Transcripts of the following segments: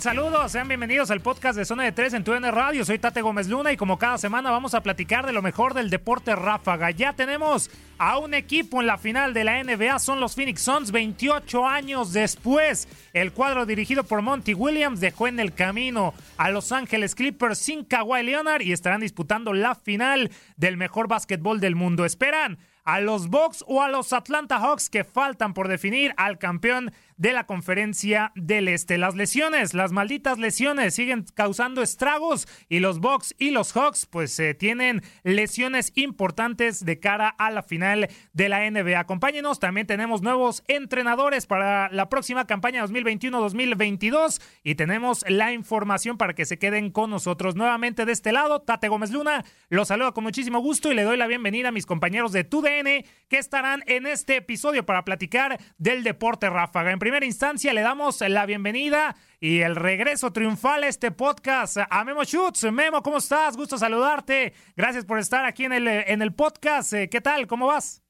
Saludos, sean bienvenidos al podcast de Zona de Tres en TUN Radio. Soy Tate Gómez Luna y como cada semana vamos a platicar de lo mejor del deporte ráfaga. Ya tenemos a un equipo en la final de la NBA, son los Phoenix Suns 28 años después. El cuadro dirigido por Monty Williams dejó en el camino a Los Ángeles Clippers sin Kawhi Leonard y estarán disputando la final del mejor básquetbol del mundo. Esperan a los Bucks o a los Atlanta Hawks que faltan por definir al campeón de la conferencia del Este. Las lesiones, las malditas lesiones siguen causando estragos y los Bucks y los Hawks pues eh, tienen lesiones importantes de cara a la final de la NBA. Acompáñenos, también tenemos nuevos entrenadores para la próxima campaña 2021-2022 y tenemos la información para que se queden con nosotros. Nuevamente de este lado, Tate Gómez Luna, los saludo con muchísimo gusto y le doy la bienvenida a mis compañeros de TUDN que estarán en este episodio para platicar del deporte ráfaga. Primera instancia le damos la bienvenida y el regreso triunfal a este podcast a Memo Schutz. Memo, ¿cómo estás? Gusto saludarte. Gracias por estar aquí en el, en el podcast. Eh, ¿Qué tal? ¿Cómo vas?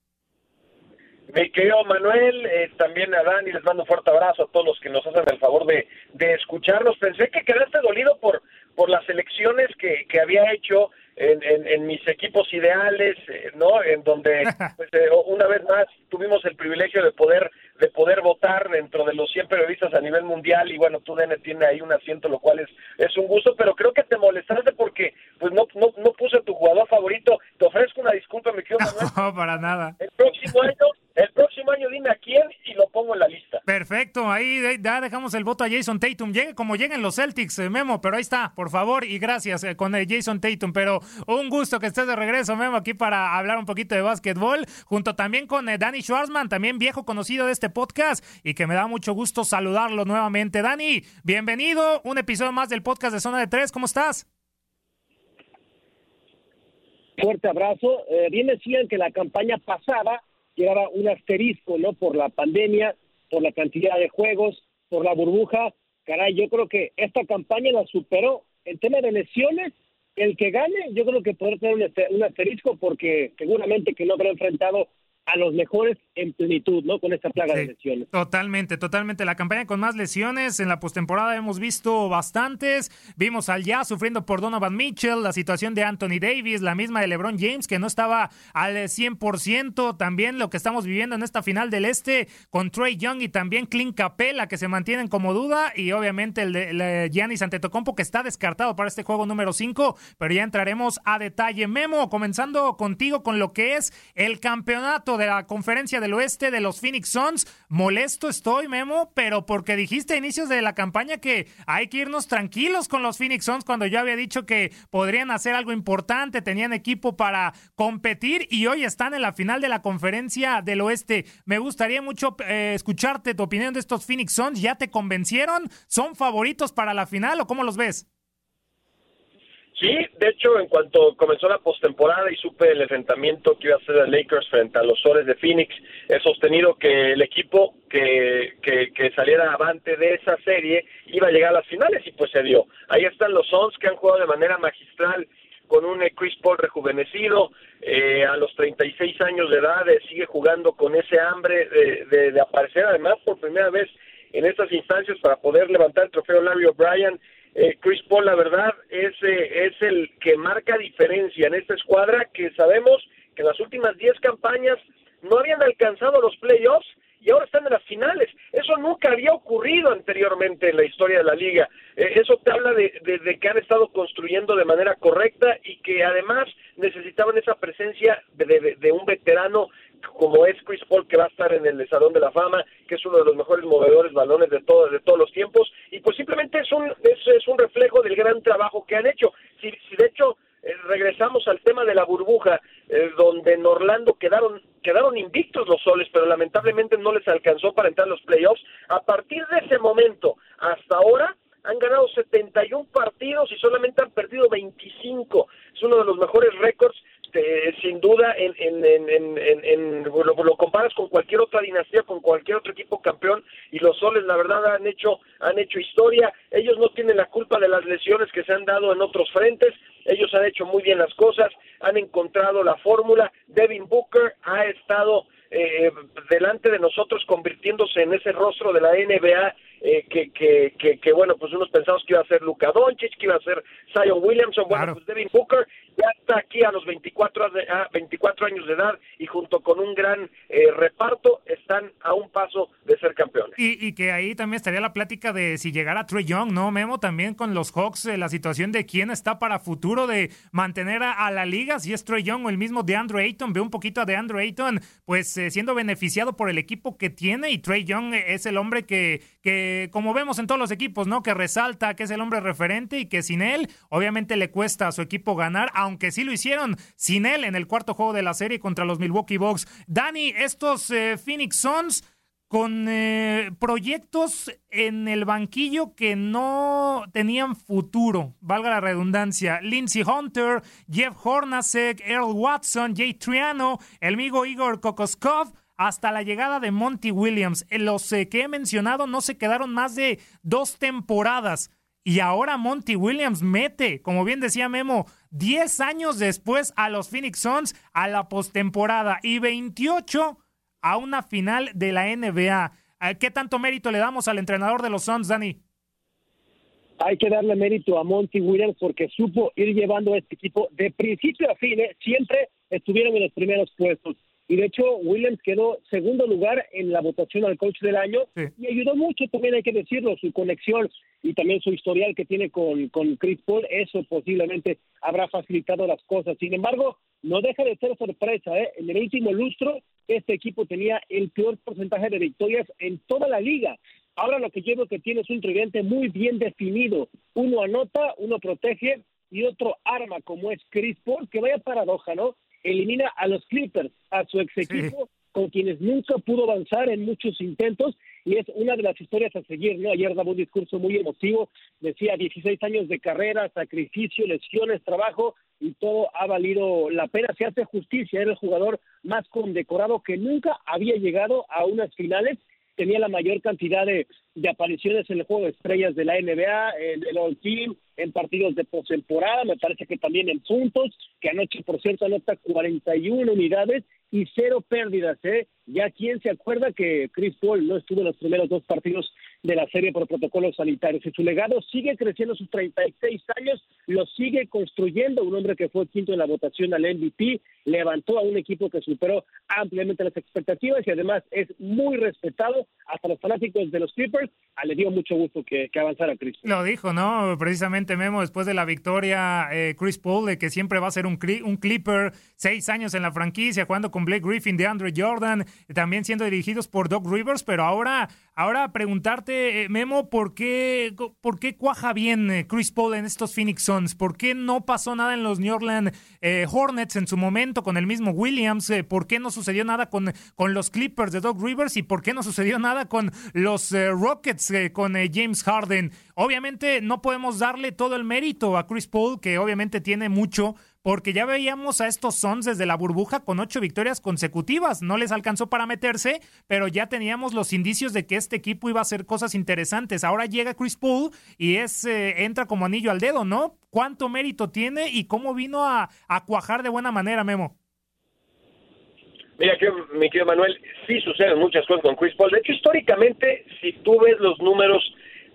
Mi querido Manuel, eh, también a Dani, les mando un fuerte abrazo a todos los que nos hacen el favor de, de escucharnos. Pensé que quedaste dolido por, por las elecciones que, que había hecho en, en, en, mis equipos ideales, eh, ¿no? En donde pues, eh, una vez más tuvimos el privilegio de poder de poder votar dentro de los 100 periodistas a nivel mundial y bueno, tú DN tiene ahí un asiento, lo cual es es un gusto, pero creo que te molestaste porque pues no no, no puse tu jugador favorito. Te ofrezco una disculpa, me quedo Manuel. No, para nada. El próximo año el próximo año dime a quién y lo pongo en la lista. Perfecto, ahí ya dejamos el voto a Jason Tatum. Llegue como lleguen los Celtics, eh, Memo, pero ahí está, por favor, y gracias eh, con el Jason Tatum. Pero un gusto que estés de regreso, Memo, aquí para hablar un poquito de básquetbol, junto también con eh, Danny Schwarzman, también viejo conocido de este podcast, y que me da mucho gusto saludarlo nuevamente. Dani, bienvenido, un episodio más del podcast de Zona de Tres, ¿cómo estás? Fuerte abrazo. Eh, bien decían que la campaña pasada llevaba un asterisco, ¿no? Por la pandemia, por la cantidad de juegos, por la burbuja. Caray, yo creo que esta campaña la superó. En tema de lesiones, el que gane, yo creo que podrá tener un asterisco porque seguramente que no habrá enfrentado a los mejores en plenitud, ¿no? Con esta plaga Sí, de lesiones. Totalmente, totalmente. La campaña con más lesiones en la postemporada hemos visto bastantes. Vimos al ya sufriendo por Donovan Mitchell, la situación de Anthony Davis, la misma de LeBron James que no estaba al 100%. También lo que estamos viviendo en esta final del Este con Trey Young y también Clint Capella que se mantienen como duda y obviamente el de el de Giannis Antetokounmpo que está descartado para este juego número 5, pero ya entraremos a detalle. Memo, comenzando contigo con lo que es el campeonato de la conferencia del oeste de los Phoenix Suns. Molesto estoy, Memo, pero porque dijiste a inicios de la campaña que hay que irnos tranquilos con los Phoenix Suns cuando yo había dicho que podrían hacer algo importante, tenían equipo para competir y hoy están en la final de la conferencia del oeste. Me gustaría mucho eh, escucharte tu opinión de estos Phoenix Suns. ¿Ya te convencieron? ¿Son favoritos para la final o cómo los ves? Sí, de hecho, en cuanto comenzó la postemporada y supe el enfrentamiento que iba a hacer el Lakers frente a los Soles de Phoenix, he sostenido que el equipo que, que, saliera avante de esa serie iba a llegar a las finales y pues se dio. Ahí están los Suns que han jugado de manera magistral con un Chris Paul rejuvenecido, eh, a los 36 años de edad eh, sigue jugando con ese hambre de, de, de aparecer además por primera vez en estas instancias para poder levantar el trofeo Larry O'Brien eh, Chris Paul, la verdad, es, eh, es el que marca diferencia en esta escuadra que sabemos que en las últimas 10 campañas no habían alcanzado los playoffs y ahora están en las finales. Eso nunca había ocurrido anteriormente en la historia de la liga. Eh, eso te habla de, que han estado construyendo de manera correcta y que además necesitaban esa presencia de, un veterano como es Chris Paul que va a estar en el Salón de la Fama, que es uno de los mejores movedores balones de, todo, de todos los tiempos y pues simplemente es un, es, un reflejo del gran trabajo que han hecho. Si, si de hecho eh, regresamos al tema de la burbuja, eh, donde en Orlando quedaron, quedaron invictos los soles, pero lamentablemente no les alcanzó para entrar a los playoffs. A partir de ese momento hasta ahora han ganado 71 partidos y solamente han perdido 25. Es uno de los mejores récords este, sin duda, en, en, lo, comparas con cualquier otra dinastía, con cualquier otro equipo campeón, y los soles, la verdad, han hecho, han hecho historia. Ellos no tienen la culpa de las lesiones que se han dado en otros frentes. Ellos han hecho muy bien las cosas, han encontrado la fórmula. Devin Booker ha estado eh, delante de nosotros convirtiéndose en ese rostro de la NBA eh, que, que, que, bueno, pues unos pensamos que iba a ser Luka Doncic, que iba a ser Zion Williamson, bueno, pues Devin Booker ya está aquí a los 24, a 24 años de edad y junto con un gran eh, reparto están a un paso de ser campeones. Y, y, que ahí también estaría la plática de si llegara Trey Young, ¿no, Memo? También con los Hawks, eh, la situación de quién está para futuro de mantener a, la liga, si es Trey Young o el mismo de Andrew Ayton. Veo un poquito a de Andrew Ayton, pues eh, siendo beneficiado por el equipo que tiene y Trey Young es el hombre que, que, como vemos en todos los equipos, ¿no? Que resalta que es el hombre referente y que sin él, obviamente le cuesta a su equipo ganar, aunque sí lo hicieron sin él en el cuarto juego de la serie contra los Milwaukee Bucks. Dani, estos eh, Phoenix Suns con eh, proyectos en el banquillo que no tenían futuro, valga la redundancia. Lindsey Hunter, Jeff Hornacek, Earl Watson, Jay Triano, el amigo Igor Kokoskov, hasta la llegada de Monty Williams. Los eh, que he mencionado no se quedaron más de dos temporadas. Y ahora Monty Williams mete, como bien decía Memo, 10 años después a los Phoenix Suns a la postemporada y 28 a una final de la NBA. Eh, ¿Qué tanto mérito le damos al entrenador de los Suns, Dani? Hay que darle mérito a Monty Williams porque supo ir llevando a este equipo de principio a fin. ¿eh? Siempre estuvieron en los primeros puestos y de hecho Williams quedó segundo lugar en la votación al coach del año. Y ayudó mucho también hay que decirlo su conexión y también su historial que tiene con, con Chris Paul eso posiblemente habrá facilitado las cosas. Sin embargo no deja de ser sorpresa ¿eh? en el último lustro este equipo tenía el peor porcentaje de victorias en toda la liga. Ahora lo que llevo que tiene es un tridente muy bien definido. Uno anota uno protege y otro arma como es Chris Paul que vaya paradoja no elimina a los Clippers, a su ex equipo, con quienes nunca pudo avanzar en muchos intentos, y es una de las historias a seguir, ¿no? Ayer daba un discurso muy emotivo, decía 16 años de carrera, sacrificio, lesiones, trabajo, y todo ha valido la pena, se hace justicia, era el jugador más condecorado que nunca había llegado a unas finales, tenía la mayor cantidad de, de apariciones en el juego de estrellas de la NBA, en el All Team, en partidos de postemporada, me parece que también en puntos, que anoche, por cierto, anota 41 unidades y cero pérdidas, ¿eh? Ya quién se acuerda que Chris Paul no estuvo en los primeros dos partidos de la serie por protocolos sanitarios y su legado sigue creciendo sus 36 años, lo sigue construyendo, un hombre que fue quinto en la votación al MVP, levantó a un equipo que superó ampliamente las expectativas y además es muy respetado hasta los fanáticos de los Clippers, ah, le dio mucho gusto que, que avanzara Chris. Lo dijo, ¿no? Precisamente Memo, después de la victoria, eh, Chris Paul, de que siempre va a ser un, un Clipper, seis años en la franquicia, jugando con Blake Griffin, de Andre Jordan, también siendo dirigidos por Doc Rivers, pero ahora, ahora preguntarte, eh, Memo, ¿por qué, ¿por qué cuaja bien eh, Chris Paul en estos Phoenix Suns? ¿Por qué no pasó nada en los New Orleans eh, Hornets en su momento con el mismo Williams? ¿Por qué no sucedió nada con, con los Clippers de Doc Rivers? ¿Y por qué no sucedió nada con los Rockets con James Harden? Obviamente no podemos darle todo el mérito a Chris Paul, que obviamente tiene mucho porque ya veíamos a estos Suns desde la burbuja con ocho victorias consecutivas. No les alcanzó para meterse, pero ya teníamos los indicios de que este equipo iba a hacer cosas interesantes. Ahora llega Chris Paul y es eh, entra como anillo al dedo, ¿no? ¿Cuánto mérito tiene y cómo vino a, cuajar de buena manera, Memo? Mira, mi querido Manuel, sí suceden muchas cosas con Chris Paul. De hecho, históricamente, si tú ves los números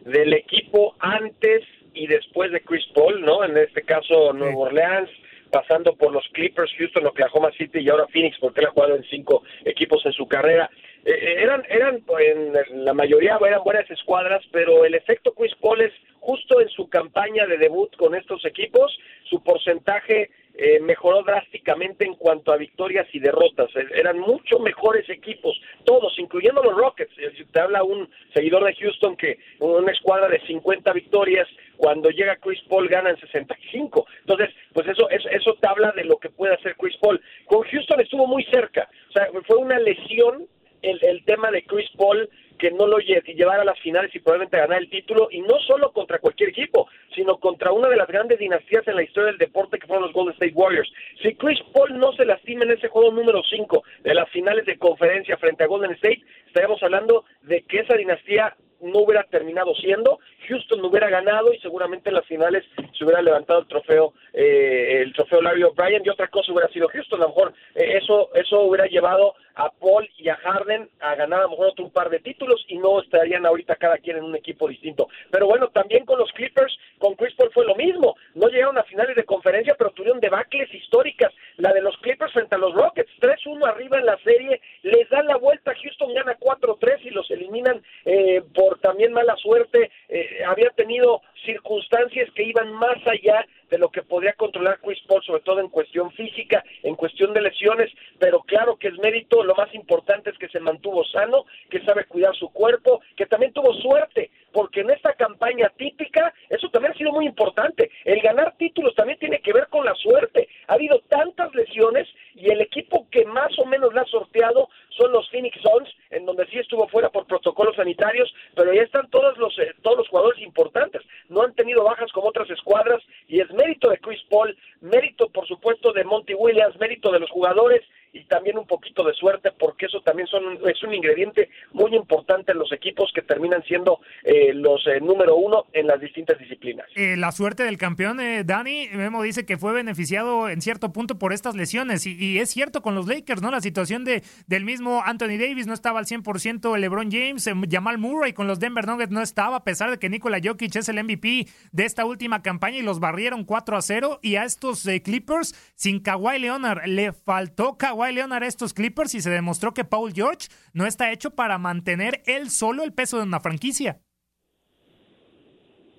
del equipo antes y después de Chris Paul, ¿no? En este caso, Nuevo Orleans, pasando por los Clippers, Houston, Oklahoma City y ahora Phoenix, porque él ha jugado en cinco equipos en su carrera. Eh, eh, eran, eran, en la mayoría eran buenas escuadras, pero el efecto Chris Paul es justo en su campaña de debut con estos equipos, su porcentaje eh, mejoró drásticamente en cuanto a victorias y derrotas. Eh, eran mucho mejores equipos, todos, incluyendo los Rockets. Eh, te habla un seguidor de Houston que una escuadra de 50 victorias, cuando llega Chris Paul ganan 65. Entonces, pues eso, eso, eso te habla de lo que puede hacer Chris Paul. Con Houston estuvo muy cerca. O sea, fue una lesión el, el tema de Chris Paul que no lo llevara a las finales y probablemente ganar el título, y no solo contra cualquier equipo, sino contra una de las grandes dinastías en la historia del deporte que fueron los Golden State Warriors. Si Chris Paul no se lastima en ese juego número 5 de las finales de conferencia frente a Golden State, estaríamos hablando de que esa dinastía no hubiera terminado siendo, Houston no hubiera ganado y seguramente en las finales se hubiera levantado el trofeo, eh, el trofeo Larry O'Brien y otra cosa hubiera sido Houston, a lo mejor eh, eso, eso hubiera llevado a Paul y a Harden a ganar a lo mejor otro par de títulos y no estarían ahorita cada quien en un equipo distinto. Pero bueno, también con los Clippers, con Chris Paul fue lo mismo, no llegaron a finales de conferencia, pero tuvieron debacles históricas, la de los Clippers frente a los Rockets, 3-1 arriba en la serie, les dan la vuelta, Houston gana 4-3 y los eliminan eh, por también mala suerte, eh, había tenido circunstancias que iban más allá de lo que podría controlar Chris Paul, sobre todo en cuestión física, en cuestión de lesiones, pero claro que es mérito, lo más importante es que se mantuvo sano, que sabe cuidar su cuerpo, que también tuvo suerte, porque en esta campaña típica, eso también ha sido muy importante, el ganar títulos también tiene que ver con la suerte, ha habido tantas lesiones y el equipo que más o menos la ha sorteado son los Phoenix Suns, en donde sí estuvo fuera por protocolos sanitarios, pero ya están todos los eh, todos los jugadores importantes, no han tenido bajas como otras escuadras y es mérito de Chris Paul, mérito por supuesto de Monty Williams, mérito de los jugadores también un poquito de suerte porque eso también son, es un ingrediente muy importante en los equipos que terminan siendo eh, los eh, número uno en las distintas disciplinas. Eh, la suerte del campeón, Dani, Memo dice que fue beneficiado en cierto punto por estas lesiones y, es cierto con los Lakers, ¿no? La situación de, del mismo Anthony Davis no estaba al 100%, LeBron James, Jamal Murray con los Denver Nuggets no estaba, a pesar de que Nikola Jokic es el MVP de esta última campaña y los barrieron 4 a 0 y a estos Clippers sin Kawhi Leonard le faltó Kawhi Kawhi Leonard a estos Clippers y se demostró que Paul George no está hecho para mantener él solo el peso de una franquicia.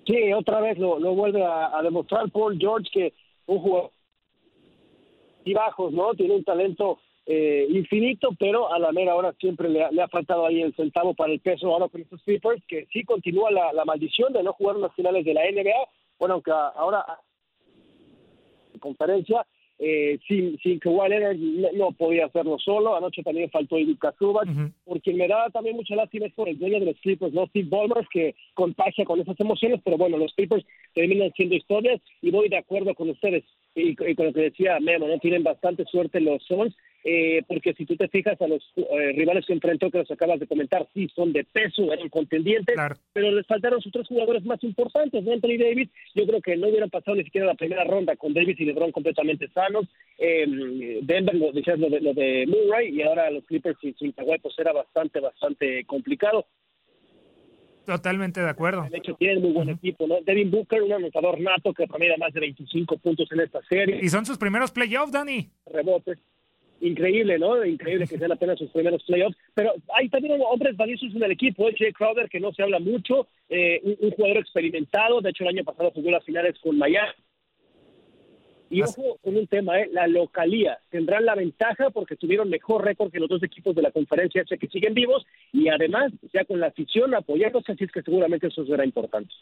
Sí, otra vez lo, vuelve a, demostrar Paul George que un jugador y bajos, ¿no? Tiene un talento eh, infinito, pero a la mera hora siempre le ha, faltado ahí el centavo para el peso ahora con estos Clippers, que sí continúa la, la maldición de no jugar en las finales de la NBA. Bueno, aunque ahora conferencia eh, sin, sin Kawhi Leonard no, podía hacerlo solo. Anoche también faltó Ivica Zubac, porque me da también mucha lástima es por el dueño de los Clippers, ¿no? Steve Ballmer, que contagia con esas emociones, pero bueno, los Clippers terminan siendo historias y voy de acuerdo con ustedes y, con lo que decía Memo, ¿no? Tienen bastante suerte los Suns, eh, porque si tú te fijas a los eh, rivales que enfrentó, que los acabas de comentar, sí son de peso, eran contendientes, pero les faltaron sus tres jugadores más importantes, ¿no? Anthony Davis, yo creo que no hubieran pasado ni siquiera la primera ronda con Davis y LeBron completamente sanos, eh, Denver, lo, decías lo de, lo de Murray, y ahora los Clippers sin, sin pues era bastante, bastante complicado. Totalmente de acuerdo. De hecho, tiene muy buen equipo, ¿no? Devin Booker, un anotador nato que promedia más de 25 puntos en esta serie. Y son sus primeros playoffs, Dani. Rebotes increíble, ¿no? Increíble que sean apenas sus primeros playoffs. Pero hay también hombres valiosos en el equipo. ¿eh? Jay Crowder, que no se habla mucho, eh, un, jugador experimentado. De hecho, el año pasado jugó las finales con Miami. Y ojo con un tema, ¿eh? la localía. Tendrán la ventaja porque tuvieron mejor récord que los dos equipos de la conferencia que siguen vivos y además ya con la afición apoyándose, así es que seguramente eso será importante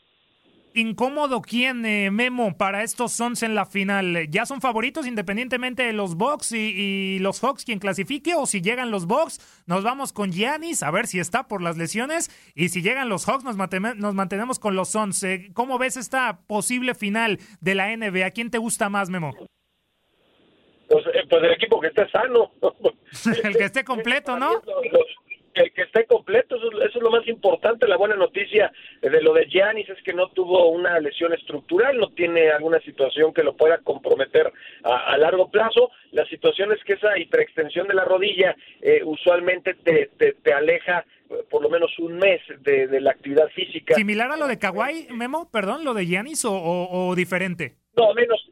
incómodo quién, eh, Memo, para estos Suns en la final. ¿Ya son favoritos independientemente de los Bucks y, los Hawks quien clasifique? ¿O si llegan los Bucks, nos vamos con Giannis a ver si está por las lesiones? Y si llegan los Hawks, nos, nos mantenemos con los Suns. Eh, ¿Cómo ves esta posible final de la NBA? ¿Quién te gusta más, Memo? Pues, eh, pues el equipo que esté sano. el que esté completo, ¿no? que, que esté completo, eso, es lo más importante. La buena noticia de lo de Giannis es que no tuvo una lesión estructural, no tiene alguna situación que lo pueda comprometer a, largo plazo. La situación es que esa hiperextensión de la rodilla eh, usualmente te, te, aleja eh, por lo menos un mes de, la actividad física. ¿Similar a lo de Kawhi, Memo? Perdón, lo de Giannis o, o diferente? No, menos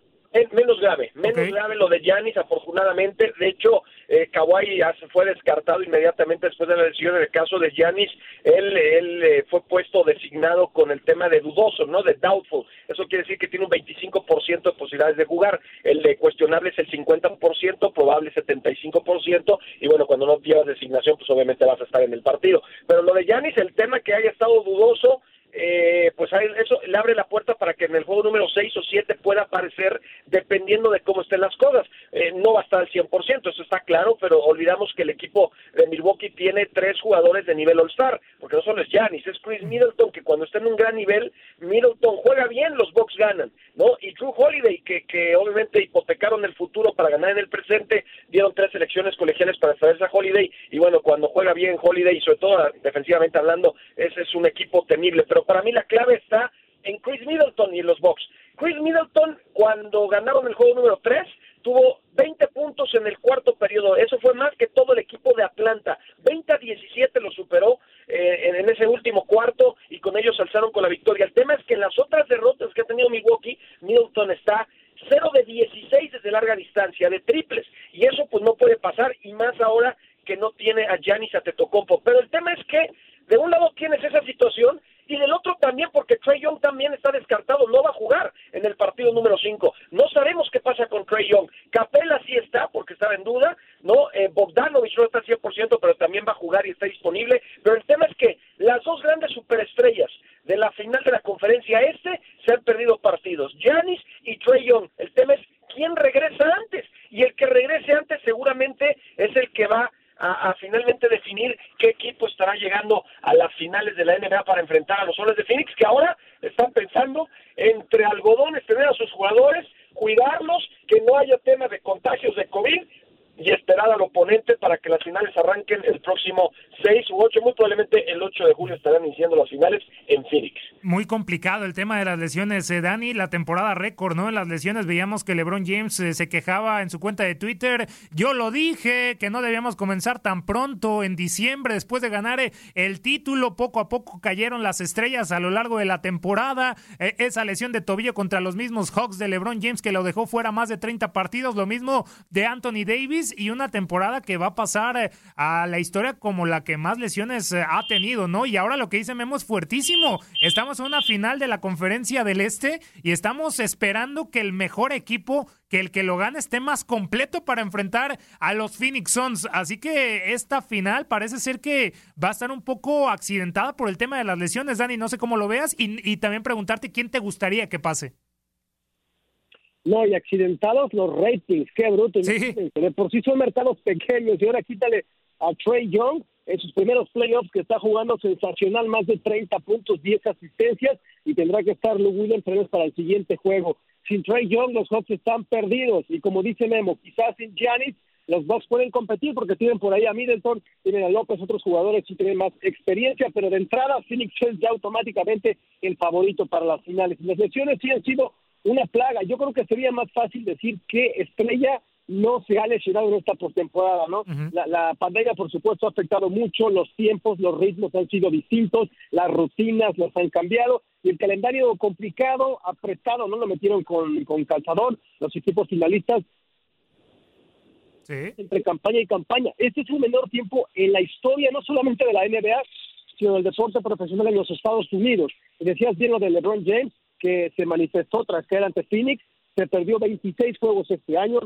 grave, menos grave lo de Yanis, afortunadamente. De hecho, eh, Kawhi ya se fue descartado inmediatamente después de la lesión. En el caso de Yanis, él, él eh, fue puesto designado con el tema de dudoso, ¿no? De doubtful. Eso quiere decir que tiene un 25% de posibilidades de jugar. El de cuestionable es el 50%, probable 75%. Y bueno, cuando no llevas designación, pues obviamente vas a estar en el partido. Pero lo de Yanis, el tema que haya estado dudoso, eh, pues eso le abre la puerta para que en el juego número 6 o 7 pueda aparecer dependiendo de cómo estén las cosas. Eh, no va a estar al 100%, eso está claro, pero olvidamos que el equipo de Milwaukee tiene tres jugadores de nivel All-Star, porque no solo es Giannis, es Chris Middleton, que cuando está en un gran nivel, Middleton juega bien, los Bucks ganan, ¿no? Y Drew Holiday, que, que obviamente hipotecaron el futuro para ganar en el presente, dieron tres elecciones colegiales para traerse a Holiday, y bueno, cuando juega bien Holiday, y sobre todo defensivamente hablando, ese es un equipo temible, pero para mí la clave está en Chris Middleton y en los Bucks. Chris Middleton, cuando ganaron el juego número 3, tuvo 20 puntos en el cuarto periodo. Eso fue más que todo el equipo de Atlanta. 20 a 17 lo superó eh, en, ese último cuarto y con ellos alzaron con la victoria. El tema es que en las otras derrotas que ha tenido Milwaukee, Middleton está 0 de 16 desde larga distancia, de triples. Y eso pues no puede pasar y más ahora que no tiene a Giannis Antetokounmpo. Pero el tema es que de un lado tienes esa situación también porque Trey Young también está descartado, no va a jugar en el partido número 5. No sabemos qué pasa con Trey Young. Capela sí está porque estaba en duda, no eh, Bogdanovich no está al 100%, pero también va a jugar y está disponible, pero el tema es que las dos grandes superestrellas de la final de la conferencia este se han perdido partidos, Giannis y Trey Young. El tema es quién regresa antes y el que regrese antes seguramente es el que va a, finalmente definir qué equipo estará llegando a las finales de la NBA para enfrentar a los Soles de Phoenix, que ahora están pensando entre algodones tener a sus jugadores, cuidarlos, que no haya tema de contagios de COVID y esperar al oponente para que las finales arranquen el próximo 6 u 8, muy probablemente el 8 de julio estarán iniciando las finales en Phoenix. Muy complicado el tema de las lesiones, eh, Dani, la temporada récord, ¿no? En las lesiones veíamos que LeBron James eh, se quejaba en su cuenta de Twitter, yo lo dije, que no debíamos comenzar tan pronto en diciembre después de ganar eh, el título, poco a poco cayeron las estrellas a lo largo de la temporada, esa lesión de tobillo contra los mismos Hawks de LeBron James que lo dejó fuera más de 30 partidos, lo mismo de Anthony Davis, y una temporada que va a pasar a la historia como la que más lesiones ha tenido, ¿no? Y ahora lo que dice Memo es fuertísimo. Estamos en una final de la conferencia del Este y estamos esperando que el mejor equipo, que el que lo gane esté más completo para enfrentar a los Phoenix Suns. Así que esta final parece ser que va a estar un poco accidentada por el tema de las lesiones, Dani. No sé cómo lo veas y, y también preguntarte quién te gustaría que pase. No, y accidentados los ratings, qué bruto. De por sí son mercados pequeños y ahora quítale a Trey Young en sus primeros playoffs que está jugando sensacional, más de 30 puntos, 10 asistencias y tendrá que estar Lou Williams para el siguiente juego. Sin Trey Young los Hawks están perdidos y como dice Memo, quizás sin Giannis los Bucks pueden competir porque tienen por ahí a Middleton, tienen a López, otros jugadores que tienen más experiencia, pero de entrada Phoenix es ya automáticamente el favorito para las finales. Las lesiones sí han sido una plaga. Yo creo que sería más fácil decir que Estrella no se ha lesionado en esta postemporada, ¿no? la, pandemia, por supuesto, ha afectado mucho, los tiempos, los ritmos han sido distintos, las rutinas los han cambiado, y el calendario complicado, apretado, no lo metieron con, con calzador, los equipos finalistas, entre campaña y campaña. Este es un menor tiempo en la historia, no solamente de la NBA, sino del deporte profesional en los Estados Unidos. Decías bien lo de LeBron James, que se manifestó tras caer ante Phoenix, se perdió 26 juegos este año.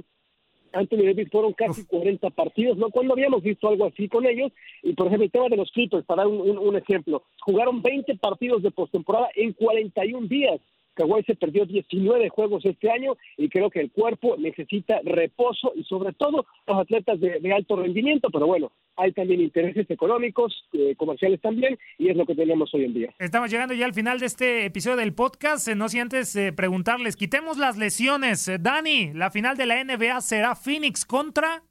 Anthony Davis fueron casi 40 partidos, ¿no? Cuando habíamos visto algo así con ellos, y por ejemplo el tema de los Clippers, para dar un, un ejemplo, jugaron 20 partidos de postemporada en 41 días. Kawhi se perdió 19 juegos este año y creo que el cuerpo necesita reposo y sobre todo los atletas de, alto rendimiento, pero bueno, hay también intereses económicos, eh, comerciales también, y es lo que tenemos hoy en día. Estamos llegando ya al final de este episodio del podcast, eh, no sin antes eh, preguntarles, quitemos las lesiones. Dani, la final de la NBA será Phoenix contra...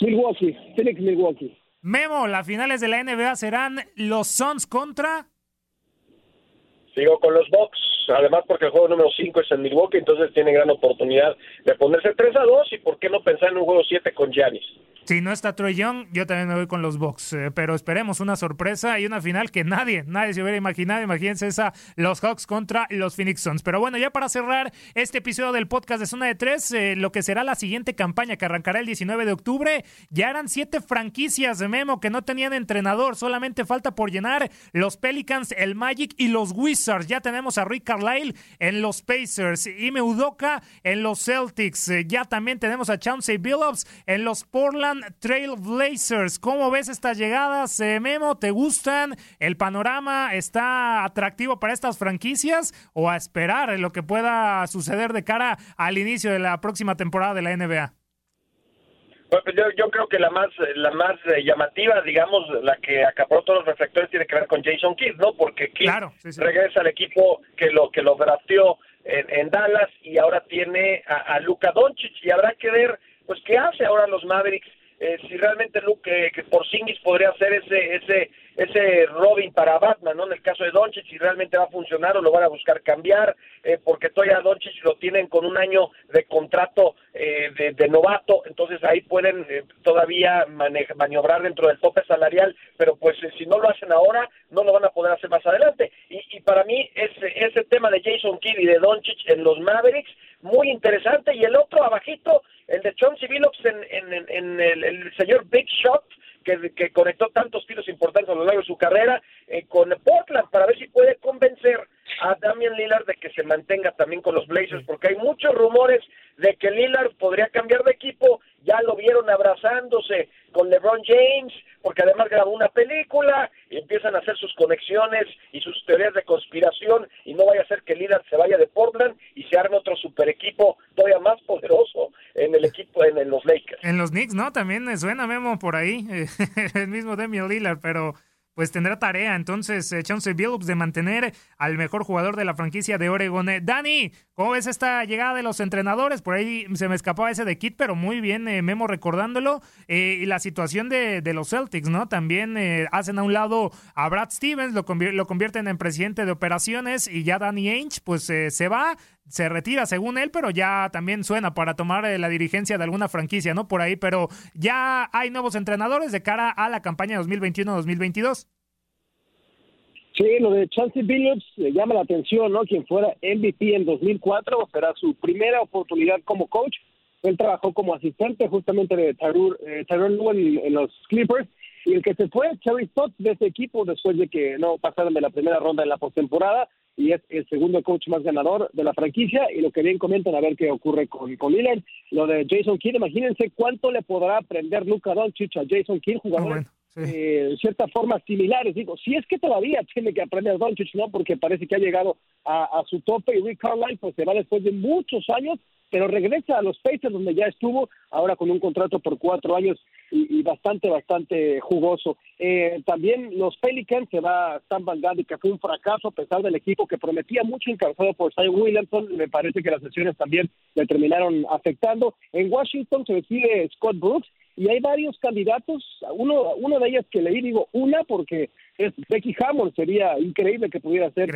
Milwaukee, Phoenix Milwaukee. Memo, las finales de la NBA serán los Suns contra... Sigo con los Bucks, además porque el juego número 5 es en Milwaukee, entonces tiene gran oportunidad de ponerse 3 a 2 y por qué no pensar en un juego 7 con Giannis. Si no está Troy Young, yo también me voy con los Bucks, eh, pero esperemos una sorpresa y una final que nadie, nadie se hubiera imaginado. Imagínense esa, los Hawks contra los Phoenix Suns. Pero bueno, ya para cerrar este episodio del podcast de Zona de Tres, eh, lo que será la siguiente campaña que arrancará el 19 de octubre, ya eran siete franquicias de Memo que no tenían entrenador, solamente falta por llenar los Pelicans, el Magic y los Wizards. Ya tenemos a Rick Carlisle en los Pacers, y Udoka en los Celtics, eh, ya también tenemos a Chauncey Billups en los Portland Trail Blazers. ¿Cómo ves estas llegadas, eh, Memo? ¿Te gustan? ¿El panorama está atractivo para estas franquicias? ¿O a esperar lo que pueda suceder de cara al inicio de la próxima temporada de la NBA? Pues, yo, yo, creo que la más la más eh, llamativa, digamos, la que acaparó todos los reflectores tiene que ver con Jason Kidd, ¿no? Porque Kidd regresa al equipo que lo que lo drafteó en, Dallas y ahora tiene a, a Luka Doncic y habrá que ver pues qué hace ahora los Mavericks si realmente Luke que, por Singis podría ser ese ese ese Robin para Batman, ¿no? En el caso de Doncic, si realmente va a funcionar o lo van a buscar cambiar, eh, porque todavía Doncic lo tienen con un año de contrato eh, de, novato, entonces ahí pueden todavía maniobrar dentro del tope salarial, pero pues si no lo hacen ahora, no lo van a poder hacer más adelante. Y, y para mí ese, ese tema de Jason Kidd y de Doncic en los Mavericks, muy interesante, y el otro abajito, el de Chauncey Billups en, en, en, el, el, señor Big Shot, que, que, conectó tantos tiros importantes a lo largo de su carrera, eh, con Portland, para ver si puede convencer a Damian Lillard de que se mantenga también con los Blazers, porque hay muchos rumores de que Lillard podría cambiar de equipo, ya lo vieron abrazándose con LeBron James, porque además grabó una película y empiezan a hacer sus conexiones y sus teorías de conspiración y no vaya a ser que Lillard se vaya de Portland y se arme otro super equipo todavía más poderoso en el equipo en, los Lakers. En los Knicks, ¿no? También suena Memo por ahí, el mismo Damian Lillard, pero pues tendrá tarea entonces eh, Chauncey Billups de mantener al mejor jugador de la franquicia de Oregon. Eh, Dani, ¿cómo ves esta llegada de los entrenadores? Por ahí se me escapaba ese de Kit, pero muy bien, eh, Memo recordándolo. y la situación de, los Celtics, ¿no? También hacen a un lado a Brad Stevens, lo, lo convierten en presidente de operaciones y ya Danny Ainge, pues se va se retira según él, pero ya también suena para tomar eh, la dirigencia de alguna franquicia, ¿no? Por ahí, pero ya hay nuevos entrenadores de cara a la campaña 2021-2022. Sí, lo de Chelsea Billups le llama la atención, ¿no? Quien fuera MVP en 2004 será su primera oportunidad como coach. Él trabajó como asistente justamente de Tyrone eh, en, los Clippers y el que se fue, Cherry Stotts, de ese equipo después de que no pasaron de la primera ronda en la postemporada y es el segundo coach más ganador de la franquicia y lo que bien comentan a ver qué ocurre con, con Lillard. Lo de Jason Kidd, imagínense cuánto le podrá aprender Luca Doncic a Jason Kidd, jugador de eh, cierta forma similares. Digo, si es que todavía tiene que aprender Doncic, ¿no? Porque parece que ha llegado a, a su tope y Rick Carlisle pues se va después de muchos años pero regresa a los Pacers donde ya estuvo, ahora con un contrato por cuatro años y, bastante, bastante jugoso. Eh, también los Pelicans se va Stan Van Gundy, que fue un fracaso a pesar del equipo que prometía mucho encabezado por Zion Williamson, me parece que las sesiones también le terminaron afectando. En Washington se decide Scott Brooks y hay varios candidatos, uno, uno de ellas que leí, digo una porque es Becky Hammond, sería increíble que pudiera ser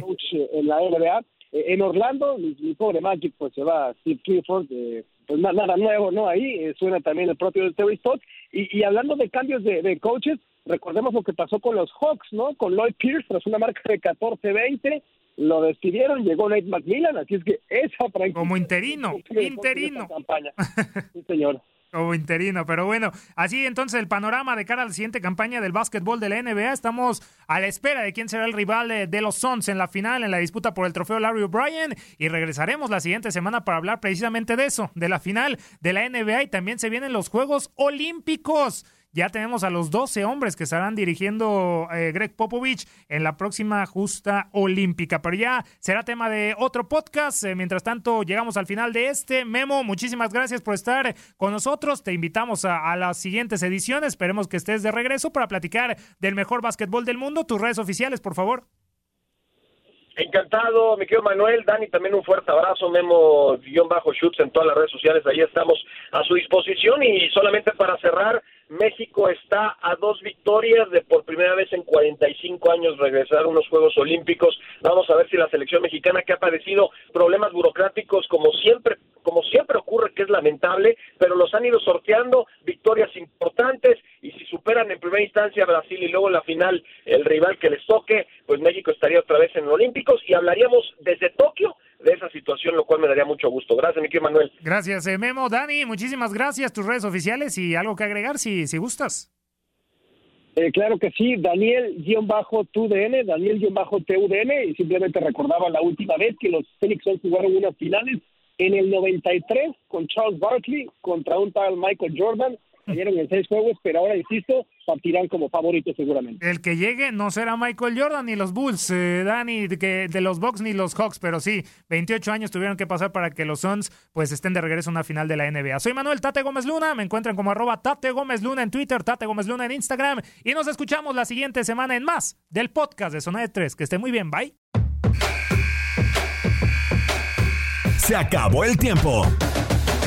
coach en la NBA en Orlando, mi, pobre Magic, pues se va Steve Clifford, eh, pues nada nuevo, ¿no? Ahí eh, suena también el propio Terry Stott. Y, y hablando de cambios de, de, coaches, recordemos lo que pasó con los Hawks, ¿no? Con Lloyd Pierce, tras una marca de 14-20, lo despidieron, llegó Nate McMillan, así es que esa Como interino, interino. Campaña. Sí, señor como interino. Pero bueno, así entonces el panorama de cara a la siguiente campaña del básquetbol de la NBA. Estamos a la espera de quién será el rival de, los Suns en la final, en la disputa por el trofeo Larry O'Brien. Y regresaremos la siguiente semana para hablar precisamente de eso, de la final de la NBA. Y también se vienen los Juegos Olímpicos. Ya tenemos a los 12 hombres que estarán dirigiendo eh, Greg Popovich en la próxima justa olímpica. Pero ya será tema de otro podcast. Eh, mientras tanto, llegamos al final de este. Memo, muchísimas gracias por estar con nosotros. Te invitamos a, las siguientes ediciones. Esperemos que estés de regreso para platicar del mejor básquetbol del mundo. Tus redes oficiales, por favor. Encantado, mi querido Manuel, Dani, también un fuerte abrazo, Memo, guion bajo shoots en todas las redes sociales, ahí estamos a su disposición y solamente para cerrar, México está a dos victorias de por primera vez en 45 años regresar a unos Juegos Olímpicos. Vamos a ver si la selección mexicana que ha padecido problemas burocráticos como siempre, como siempre ocurre que es lamentable, pero los han ido sorteando. victorias importantes y si superan en primera instancia a Brasil y luego la final el rival que les toque, pues México estaría otra vez en los Olímpicos y hablaríamos desde Tokio situación, lo cual me daría mucho gusto. Gracias, mi querido Manuel. Gracias, eh, Memo. Dani, muchísimas gracias. Tus redes oficiales y algo que agregar si, si gustas. Eh, claro que sí, Daniel-TUDN, Daniel-TUDN, y simplemente recordaba la última vez que los Phoenix Suns jugaron unas finales en el 93 con Charles Barkley contra un tal Michael Jordan cayeron en seis juegos, pero ahora, insisto, partirán como favoritos seguramente. El que llegue no será Michael Jordan ni los Bulls, eh, Dani, que de los Bucks ni los Hawks, pero sí, 28 años tuvieron que pasar para que los Suns pues estén de regreso a una final de la NBA. Soy Manuel Tate Gómez Luna, me encuentran como arroba Tate Gómez Luna en Twitter, Tate Gómez Luna en Instagram y nos escuchamos la siguiente semana en más del podcast de Zona de Tres. Que esté muy bien, bye. Se acabó el tiempo.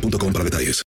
boostmobile.com para detalles.